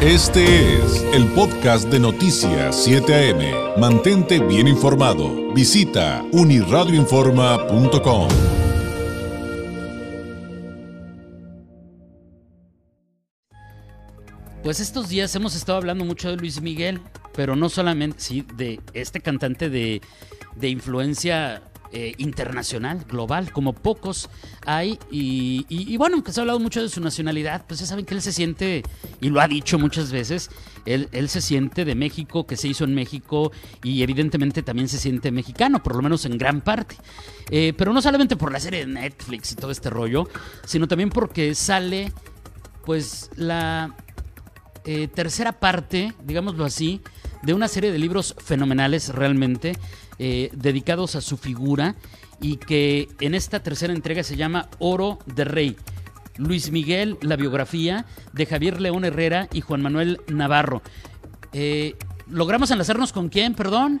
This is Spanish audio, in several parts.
Este es el podcast de Noticias 7 AM. Mantente bien informado. Visita uniradioinforma.com. Pues estos días hemos estado hablando mucho de Luis Miguel, pero no solamente, sí, de este cantante de, de influencia eh, internacional, global, como pocos hay. Y, bueno, aunque se ha hablado mucho de su nacionalidad, pues ya saben que él se siente, y lo ha dicho muchas veces, él, se siente de México, que se hizo en México, y evidentemente también se siente mexicano, por lo menos en gran parte. Eh, pero no solamente por la serie de Netflix y todo este rollo, sino también porque sale, pues, la eh, tercera parte, digámoslo así, de una serie de libros fenomenales realmente, eh, dedicados a su figura y que en esta tercera entrega se llama Oro de Rey. Luis Miguel, la biografía de Javier León Herrera y Juan Manuel Navarro. Eh, ¿Logramos enlazarnos con quién, perdón?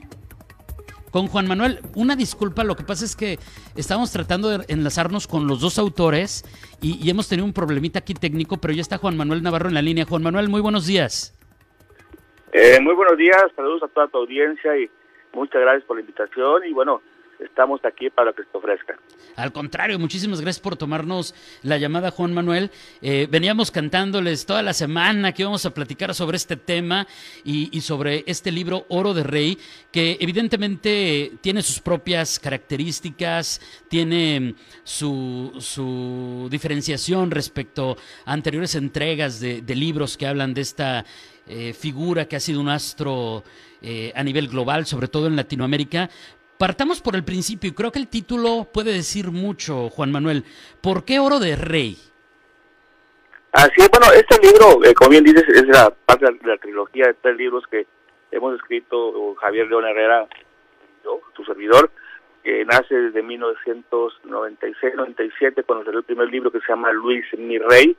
Con Juan Manuel, una disculpa, lo que pasa es que estamos tratando de enlazarnos con los dos autores y, y, hemos tenido un problemita aquí técnico, pero ya está Juan Manuel Navarro en la línea. Juan Manuel, muy buenos días. Eh, muy buenos días, saludos a toda tu audiencia y muchas gracias por la invitación y bueno, estamos aquí para que te ofrezca. Al contrario, muchísimas gracias por tomarnos la llamada, Juan Manuel. Eh, veníamos cantándoles toda la semana que íbamos a platicar sobre este tema y, sobre este libro Oro de Rey, que evidentemente tiene sus propias características, tiene su, su diferenciación respecto a anteriores entregas de libros que hablan de esta eh, figura que ha sido un astro eh, a nivel global, sobre todo en Latinoamérica. Partamos por el principio y creo que el título puede decir mucho, Juan Manuel. ¿Por qué Oro de Rey? Así es, bueno, este libro, eh, como bien dices, es la parte de la trilogía de tres libros que hemos escrito Javier León Herrera, yo, tu servidor, que nace desde 1996-97 cuando salió el primer libro que se llama Luis mi Rey,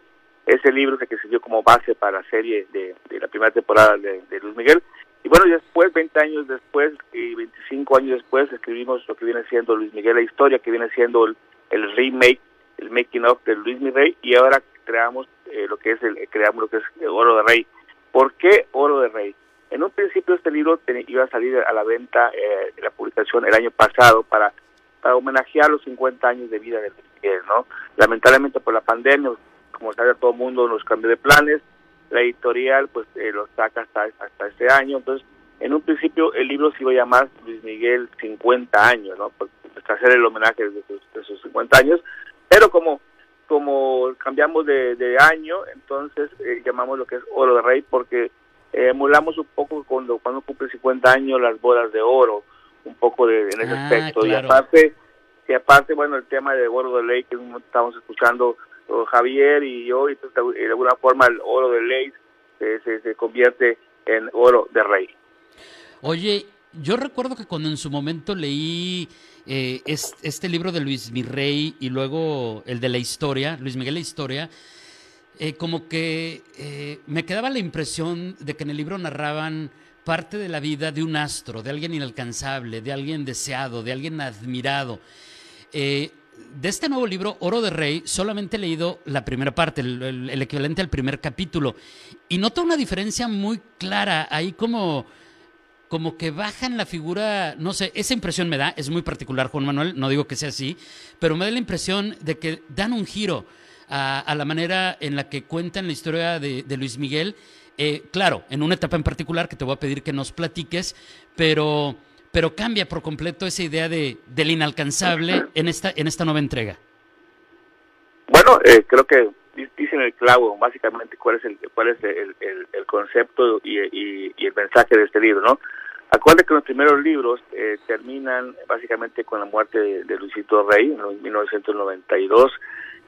ese libro que sirvió como base para la serie de, la primera temporada de, Luis Miguel. Y bueno, después, 20 años después y 25 años después, escribimos lo que viene siendo Luis Miguel, la historia que viene siendo el, remake, el making of de Luis Miguel, y ahora creamos eh, lo que es el creamos lo que es Oro de Rey. ¿Por qué Oro de Rey? En un principio este libro iba a salir a la venta eh, de la publicación el año pasado para, para homenajear los 50 años de vida de Luis Miguel, ¿no? Lamentablemente por la pandemia como sabe todo el mundo, nos cambió de planes, la editorial pues eh, lo saca hasta, hasta este año, entonces en un principio el libro se iba a llamar Luis Miguel 50 años, ¿no? Pues, hacer el homenaje de sus, 50 años, pero como como cambiamos de, año, entonces eh, llamamos lo que es Oro de Rey porque eh, emulamos un poco cuando cuando cumple 50 años las bodas de oro, un poco de, en ese ah, aspecto. Y aparte y aparte bueno el tema de Oro de Rey que estamos escuchando Javier y yo, y de alguna forma el oro de ley se, se, convierte en oro de rey. Oye, yo recuerdo que cuando en su momento leí eh, este, libro de Luis Mirrey y luego el de la historia, Luis Miguel la historia, eh, como que eh, me quedaba la impresión de que en el libro narraban parte de la vida de un astro, de alguien inalcanzable, de alguien deseado, de alguien admirado de este nuevo libro, Oro de Rey, solamente he leído la primera parte, el, equivalente al primer capítulo, y noto una diferencia muy clara, ahí como, como que bajan la figura, no sé, esa impresión me da, es muy particular Juan Manuel, no digo que sea así, pero me da la impresión de que dan un giro a, la manera en la que cuentan la historia de, Luis Miguel, eh, claro, en una etapa en particular que te voy a pedir que nos platiques, pero pero cambia por completo esa idea de, del inalcanzable en esta, en esta nueva entrega. Bueno, eh, creo que dicen el clavo, básicamente, cuál es el, cuál es el, el, concepto y, el mensaje de este libro, ¿no? Acuérdate que los primeros libros eh, terminan básicamente con la muerte de, Luisito Rey en 1992.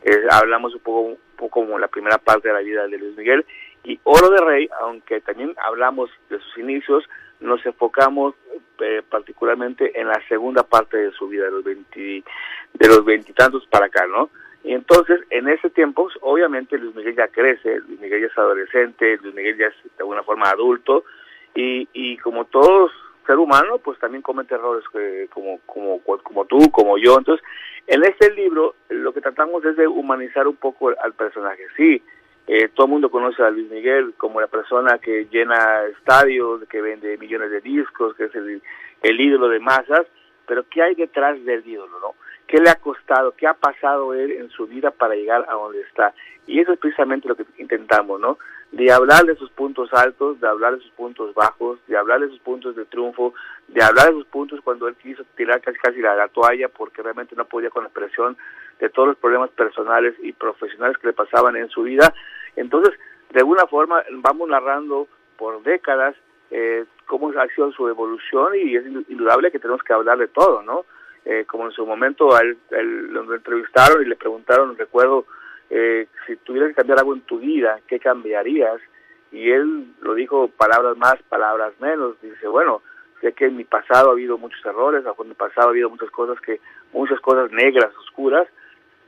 Eh, hablamos un poco, un poco como la primera parte de la vida de Luis Miguel. Y Oro de Rey, aunque también hablamos de sus inicios, nos enfocamos eh, particularmente en la segunda parte de su vida, de los de los veintitantos para acá, ¿no? Y entonces, en ese tiempo, obviamente Luis Miguel ya crece, Luis Miguel ya es adolescente, Luis Miguel ya es de alguna forma adulto, y, y como todo ser humano, pues también comete errores como, como, como tú, como yo. Entonces, en este libro, lo que tratamos es de humanizar un poco al personaje. Sí, Eh, todo el mundo conoce a Luis Miguel como la persona que llena estadios, que vende millones de discos, que es el, el ídolo de masas, pero ¿qué hay detrás del ídolo, no? ¿Qué le ha costado? ¿Qué ha pasado él en su vida para llegar a donde está? Y eso es precisamente lo que intentamos, ¿no? De hablar de sus puntos altos, de hablar de sus puntos bajos, de hablar de sus puntos de triunfo, de hablar de sus puntos cuando él quiso tirar casi casi la, la toalla porque realmente no podía con la presión de todos los problemas personales y profesionales que le pasaban en su vida. Entonces, de alguna forma, vamos narrando por décadas eh, cómo ha sido su evolución y es indudable que tenemos que hablar de todo, ¿no? Eh, como en su momento a él, lo entrevistaron y le preguntaron, recuerdo, eh, si tuvieras que cambiar algo en tu vida, ¿qué cambiarías? Y él lo dijo palabras más, palabras menos. Dice, bueno, sé que en mi pasado ha habido muchos errores, en mi pasado ha habido muchas cosas que, muchas cosas negras, oscuras,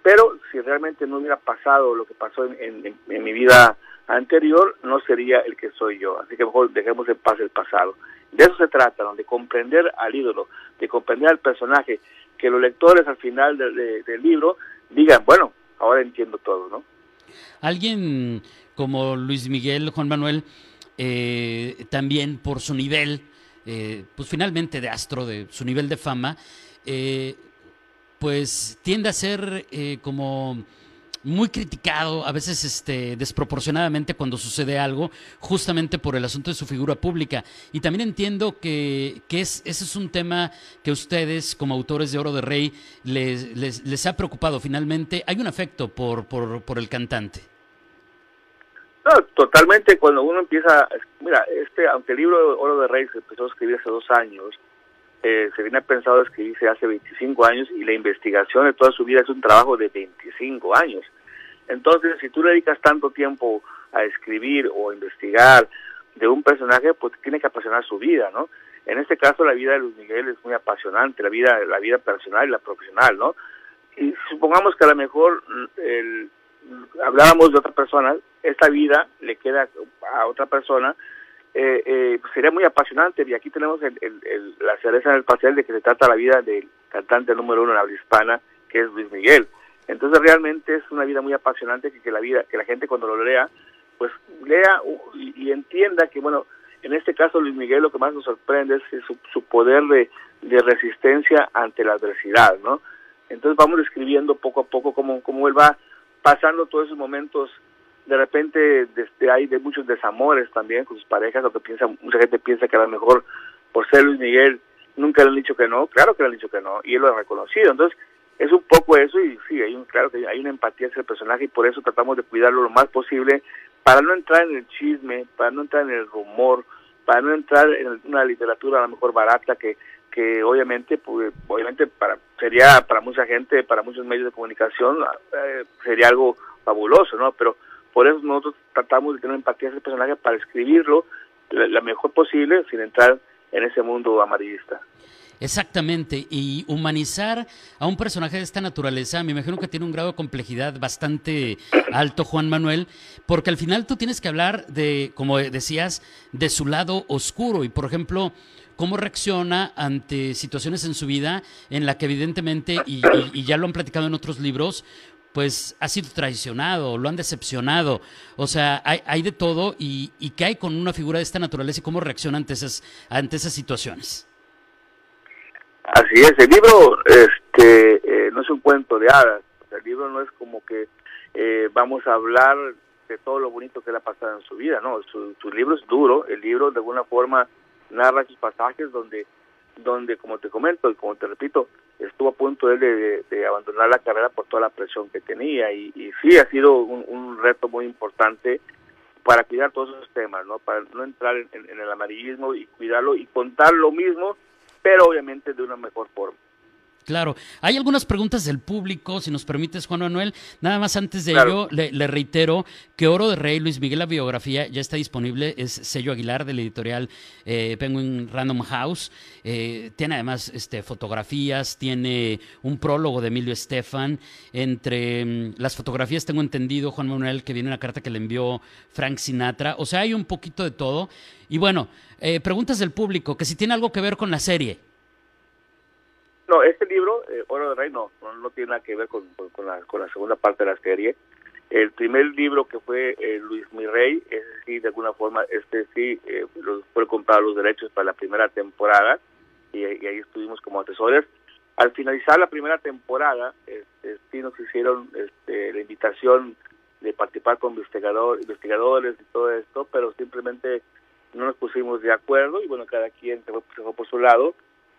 pero si realmente no hubiera pasado lo que pasó en, mi vida anterior, no sería el que soy yo. Así que mejor dejemos en paz el pasado. De eso se trata, de comprender al ídolo, de comprender al personaje, que los lectores al final del libro digan, bueno, ahora entiendo todo, ¿no? Alguien como Luis Miguel, Juan Manuel, eh, también por su nivel, eh, pues finalmente de astro, de su nivel de fama, eh, pues tiende a ser eh, como muy criticado, a veces este, desproporcionadamente cuando sucede algo, justamente por el asunto de su figura pública. Y también entiendo que, que es, ese es un tema que ustedes, como autores de Oro de Rey, les, les, ha preocupado. Finalmente, hay un afecto por, por, por el cantante. No, totalmente. Cuando uno empieza, mira, este, aunque el libro Oro de Rey se empezó a escribir hace dos años, eh, se viene pensado escribirse hace 25 años y la investigación de toda su vida es un trabajo de 25 años. Entonces, si tú le dedicas tanto tiempo a escribir o investigar de un personaje, pues tiene que apasionar su vida, ¿no? En este caso, la vida de Luis Miguel es muy apasionante, la vida, la vida personal y la profesional, ¿no? Y supongamos que a lo mejor el, habláramos de otra persona, esta vida le queda a otra persona, eh, eh, sería muy apasionante y aquí tenemos el, el, la cereza en el pastel de que se trata la vida del cantante número uno en habla hispana que es Luis Miguel. Entonces realmente es una vida muy apasionante que, la vida que la gente cuando lo lea pues lea y, entienda que bueno en este caso Luis Miguel lo que más nos sorprende es su, su poder de, de, resistencia ante la adversidad no entonces vamos describiendo poco a poco cómo, cómo él va pasando todos esos momentos de repente desde hay de muchos desamores también con sus parejas, lo que piensa, mucha gente piensa que a lo mejor por ser Luis Miguel nunca le han dicho que no, claro que le han dicho que no, y él lo ha reconocido, entonces es un poco eso y sí, hay un, claro que hay una empatía hacia el personaje y por eso tratamos de cuidarlo lo más posible para no entrar en el chisme, para no entrar en el rumor, para no entrar en una literatura a lo mejor barata que que obviamente pues, obviamente para sería para mucha gente, para muchos medios de comunicación eh, sería algo fabuloso, ¿no? Pero por eso nosotros tratamos de tener empatía a ese personaje para escribirlo la, mejor posible sin entrar en ese mundo amarillista. Exactamente, y humanizar a un personaje de esta naturaleza, me imagino que tiene un grado de complejidad bastante alto, Juan Manuel, porque al final tú tienes que hablar de, como decías, de su lado oscuro y, por ejemplo, cómo reacciona ante situaciones en su vida en la que evidentemente, y, y ya lo han platicado en otros libros, pues ha sido traicionado, lo han decepcionado. O sea, hay, hay de todo y, y qué hay con una figura de esta naturaleza y cómo reacciona ante esas, ante esas situaciones. Así es, el libro este, eh, no es un cuento de hadas, el libro no es como que eh, vamos a hablar de todo lo bonito que le ha pasado en su vida, no, su, su libro es duro, el libro de alguna forma narra sus pasajes donde donde, como te comento y como te repito, estuvo a punto de, de, abandonar la carrera por toda la presión que tenía y, sí ha sido un, reto muy importante para cuidar todos esos temas, ¿no? Para no entrar en, en el amarillismo y cuidarlo y contar lo mismo, pero obviamente de una mejor forma. Claro, hay algunas preguntas del público, si nos permites, Juan Manuel. Nada más antes de ello, le, reitero que Oro de Rey, Luis Miguel, la biografía ya está disponible, es sello Aguilar del editorial eh, Penguin Random House. Eh, tiene además este, fotografías, tiene un prólogo de Emilio Estefan. Entre mm, las fotografías tengo entendido, Juan Manuel, que viene una carta que le envió Frank Sinatra. O sea, hay un poquito de todo. Y bueno, eh, preguntas del público, que si tiene algo que ver con la serie. No, este libro, eh, Oro de Rey, no, no, tiene nada que ver con, con, la, con la segunda parte de la serie. El primer libro que fue eh, Luis Mirrey, ese sí, de alguna forma, este sí, eh, fue comprado los derechos para la primera temporada y, ahí estuvimos como asesores. Al finalizar la primera temporada, este, sí nos hicieron este, la invitación de participar con investigador, investigadores y todo esto, pero simplemente no nos pusimos de acuerdo y bueno, cada quien se fue por su lado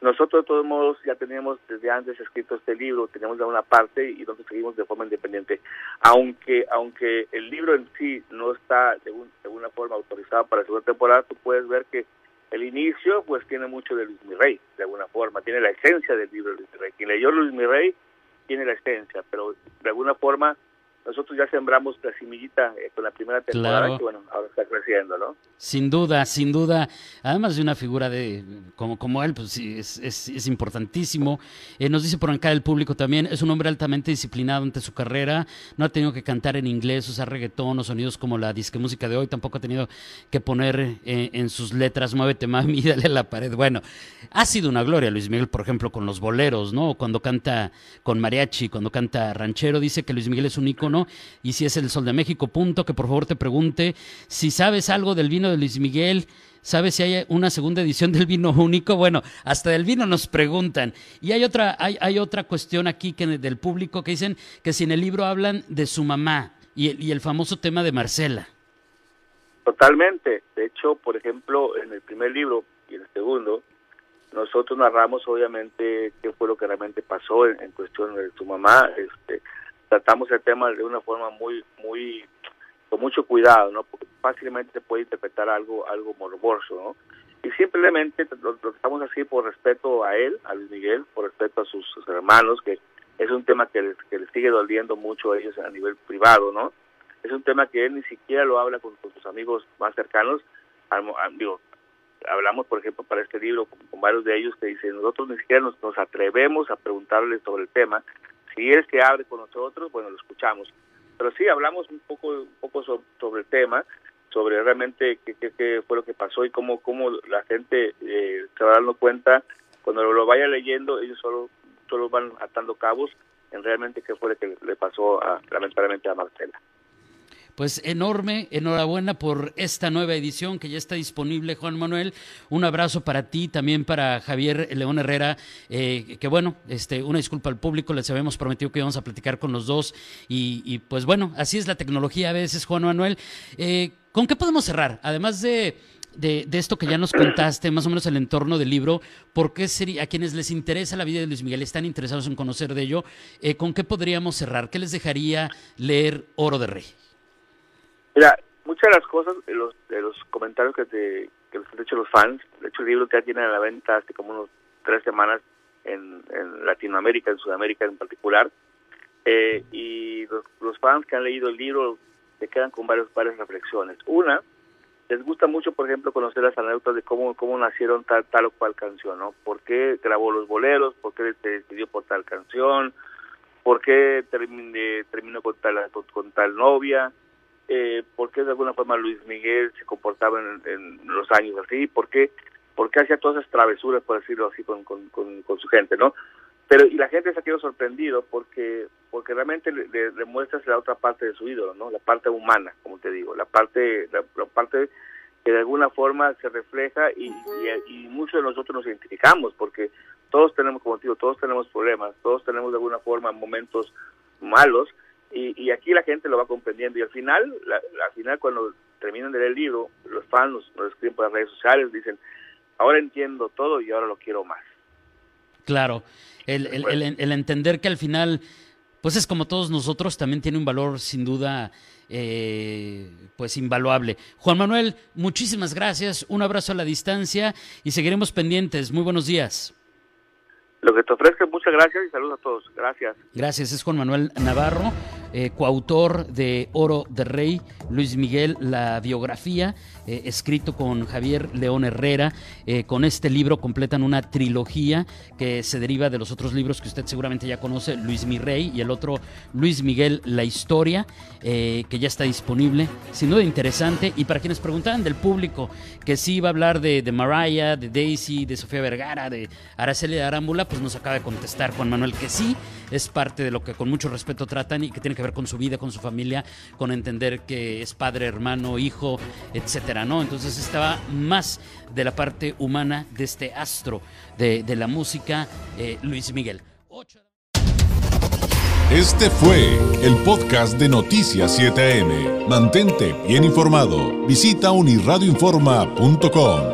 nosotros de todos modos ya teníamos desde antes escrito este libro, teníamos de una parte y nosotros seguimos de forma independiente. Aunque aunque el libro en sí no está de, alguna forma autorizado para la segunda temporada, tú puedes ver que el inicio pues tiene mucho de Luis Mirrey, de alguna forma, tiene la esencia del libro de Luis Mirrey. Quien leyó Luis Mirrey tiene la esencia, pero de alguna forma nosotros ya sembramos la semillita eh, con la primera temporada y bueno, ahora está creciendo, ¿no? Sin duda, sin duda. Además de una figura de como, como él, pues sí, es, es, importantísimo. Eh, nos dice por acá el público también, es un hombre altamente disciplinado ante su carrera, no ha tenido que cantar en inglés, usar reggaetón o sonidos como la disque música de hoy, tampoco ha tenido que poner eh, en sus letras, muévete mami, dale a la pared. Bueno, ha sido una gloria Luis Miguel, por ejemplo, con los boleros, ¿no? Cuando canta con mariachi, cuando canta ranchero, dice que Luis Miguel es un ícono y si es el Sol de México, punto, que por favor te pregunte si sabes algo del vino de Luis Miguel, ¿Sabes si hay una segunda edición del vino único? Bueno, hasta del vino nos preguntan. Y hay otra, hay, hay otra cuestión aquí que del público que dicen que si en el libro hablan de su mamá y y el famoso tema de Marcela. Totalmente. De hecho, por ejemplo, en el primer libro y en el segundo, nosotros narramos obviamente qué fue lo que realmente pasó en, en cuestión de su mamá. Este, tratamos el tema de una forma muy, muy, con mucho cuidado, ¿no? Porque fácilmente puede interpretar algo, algo morboso, ¿no? Y simplemente lo, tratamos así por respeto a él, a Luis Miguel, por respeto a sus, hermanos, que es un tema que les, que les sigue doliendo mucho a ellos a nivel privado, ¿no? Es un tema que él ni siquiera lo habla con, sus amigos más cercanos. digo, hablamos, por ejemplo, para este libro con, varios de ellos que dicen, nosotros ni siquiera nos, nos atrevemos a preguntarles sobre el tema, si él se abre con nosotros, bueno, lo escuchamos. Pero sí, hablamos un poco, un poco sobre, el tema, sobre realmente qué, qué, fue lo que pasó y cómo, cómo la gente eh, se va dando cuenta, cuando lo vaya leyendo, ellos solo, solo van atando cabos en realmente qué fue lo que le pasó a, lamentablemente a Marcela. Pues enorme, enhorabuena por esta nueva edición que ya está disponible, Juan Manuel. Un abrazo para ti, también para Javier León Herrera, eh, que bueno, este, una disculpa al público, les habíamos prometido que íbamos a platicar con los dos y, pues bueno, así es la tecnología a veces, Juan Manuel. Eh, ¿Con qué podemos cerrar? Además de... De, esto que ya nos contaste, más o menos el entorno del libro, ¿por qué sería, a quienes les interesa la vida de Luis Miguel, están interesados en conocer de ello, eh, ¿con qué podríamos cerrar? ¿Qué les dejaría leer Oro de Rey? Mira, muchas de las cosas, de los, de los comentarios que, te, que han hecho los fans, de hecho el libro ya tiene a la venta hace como unos tres semanas en, en Latinoamérica, en Sudamérica en particular, eh, y los, los, fans que han leído el libro se quedan con varias, varias reflexiones. Una, les gusta mucho, por ejemplo, conocer las anécdotas de cómo, cómo nacieron tal, tal o cual canción, ¿no? ¿Por qué grabó los boleros? ¿Por qué se decidió por tal canción? ¿Por qué terminó con tal, con tal novia? Eh, por qué de alguna forma Luis Miguel se comportaba en, los años así, por qué, hacía todas esas travesuras, por decirlo así, con, con, con, su gente, ¿no? Pero, y la gente se ha quedado sorprendido porque, porque realmente le, demuestras la otra parte de su ídolo, ¿no? La parte humana, como te digo, la parte, la, parte que de alguna forma se refleja y, y, muchos de nosotros nos identificamos porque todos tenemos, como te digo, todos tenemos problemas, todos tenemos de alguna forma momentos malos y, aquí la gente lo va comprendiendo y al final, al final cuando terminan de leer el libro, los fans nos, escriben por las redes sociales, dicen, ahora entiendo todo y ahora lo quiero más. Claro, el, el, entender que al final, pues es como todos nosotros, también tiene un valor sin duda, eh, pues invaluable. Juan Manuel, muchísimas gracias, un abrazo a la distancia y seguiremos pendientes. Muy buenos días. Lo que te ofrezco, muchas gracias y saludos a todos. Gracias. Gracias, es Juan Manuel Navarro eh, coautor de Oro de Rey, Luis Miguel, la biografía, eh, escrito con Javier León Herrera. Eh, con este libro completan una trilogía que se deriva de los otros libros que usted seguramente ya conoce, Luis Mi Rey y el otro Luis Miguel, la historia, que ya está disponible. Sin duda interesante. Y para quienes preguntaban del público que sí iba a hablar de, de Mariah, de Daisy, de Sofía Vergara, de Araceli Arámbula, pues nos acaba de contestar Juan Manuel que sí, es parte de lo que con mucho respeto tratan y que tiene que ver con su vida, con su familia, con entender es padre, hermano, hijo, etcétera, ¿no? Entonces estaba más de la parte humana de este astro de, de la música, eh, Luis Miguel. Este fue el podcast de Noticias 7am. Mantente bien informado. Visita unirradioinforma.com.